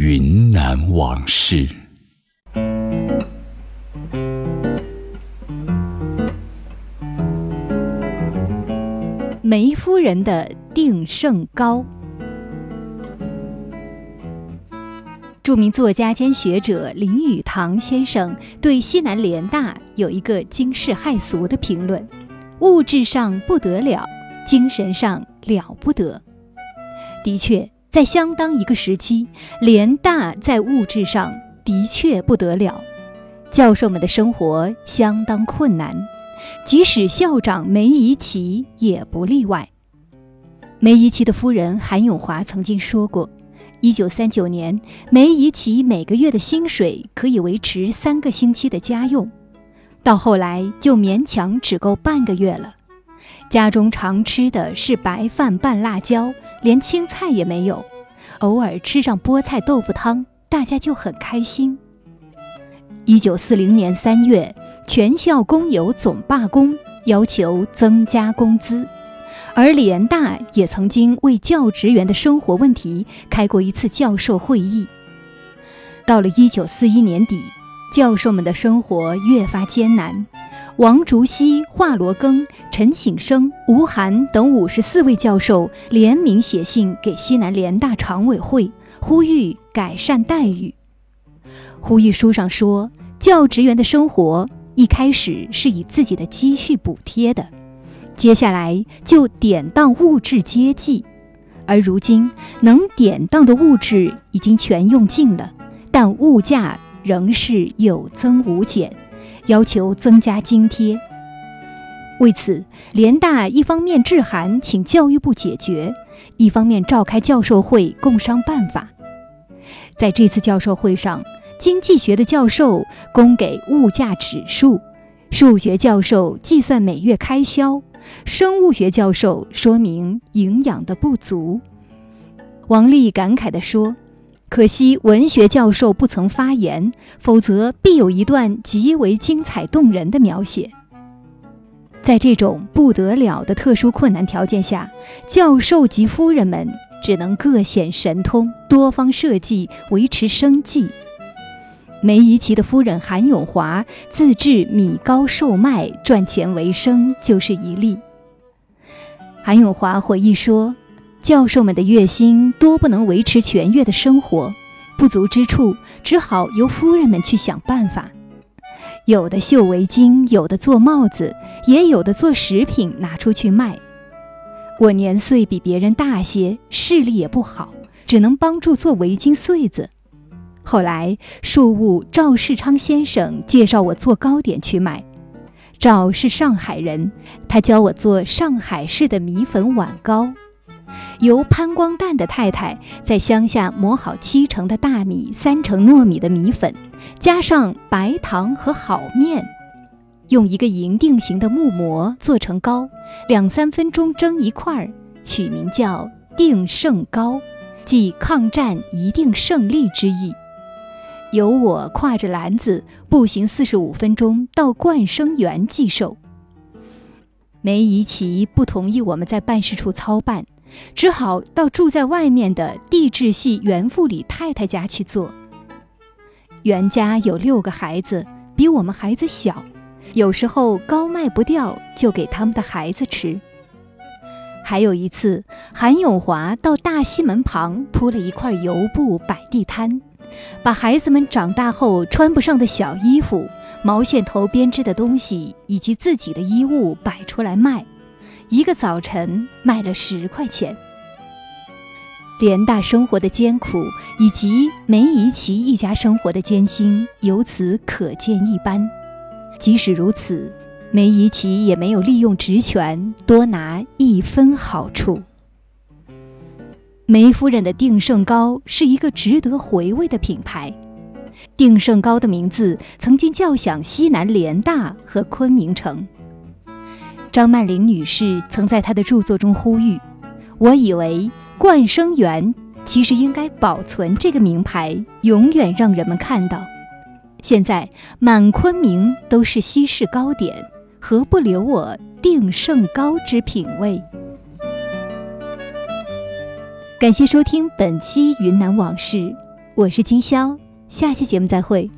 云南往事。梅夫人的定胜糕。著名作家兼学者林语堂先生对西南联大有一个惊世骇俗的评论：物质上不得了，精神上了不得。的确，在相当一个时期，联大在物质上的确不得了，教授们的生活相当困难。即使校长梅贻琦也不例外。梅贻琦的夫人韩永华曾经说过，一九三九年，梅贻琦每个月的薪水可以维持三个星期的家用，到后来就勉强只够半个月了。家中常吃的是白饭拌辣椒，连青菜也没有，偶尔吃上菠菜豆腐汤，大家就很开心。一九四零年三月。全校工友总罢工，要求增加工资，而联大也曾经为教职员的生活问题开过一次教授会议。到了一九四一年底，教授们的生活越发艰难。王竹溪、华罗庚、陈省生、吴晗等五十四位教授联名写信给西南联大常委会，呼吁改善待遇。呼吁书上说，教职员的生活。一开始是以自己的积蓄补贴的，接下来就典当物质接济，而如今能典当的物质已经全用尽了，但物价仍是有增无减，要求增加津贴。为此，联大一方面致函请教育部解决，一方面召开教授会共商办法。在这次教授会上。经济学的教授供给物价指数，数学教授计算每月开销，生物学教授说明营养的不足。王丽感慨地说：“可惜文学教授不曾发言，否则必有一段极为精彩动人的描写。”在这种不得了的特殊困难条件下，教授及夫人们只能各显神通，多方设计维持生计。梅贻琦的夫人韩永华自制米糕售卖赚钱为生，就是一例。韩永华回忆说：“教授们的月薪多不能维持全月的生活，不足之处只好由夫人们去想办法。有的绣围巾，有的做帽子，也有的做食品拿出去卖。我年岁比别人大些，视力也不好，只能帮助做围巾穗子。”后来，庶务赵世昌先生介绍我做糕点去卖。赵是上海人，他教我做上海式的米粉碗糕。由潘光旦的太太在乡下磨好七成的大米、三成糯米的米粉，加上白糖和好面，用一个银锭形的木模做成糕，两三分钟蒸一块儿，取名叫“定胜糕”，即抗战一定胜利之意。由我挎着篮子步行四十五分钟到冠生园寄售。梅贻琦不同意我们在办事处操办，只好到住在外面的地质系袁副理太太家去做。袁家有六个孩子，比我们孩子小，有时候糕卖不掉，就给他们的孩子吃。还有一次，韩永华到大西门旁铺了一块油布摆地摊。把孩子们长大后穿不上的小衣服、毛线头编织的东西以及自己的衣物摆出来卖，一个早晨卖了十块钱。联大生活的艰苦以及梅贻琦一家生活的艰辛，由此可见一斑。即使如此，梅贻琦也没有利用职权多拿一分好处。梅夫人的定胜糕是一个值得回味的品牌。定胜糕的名字曾经叫响西南联大和昆明城。张曼玲女士曾在她的著作中呼吁：“我以为冠生园其实应该保存这个名牌，永远让人们看到。现在满昆明都是西式糕点，何不留我定胜糕之品味？”感谢收听本期《云南往事》，我是金潇，下期节目再会。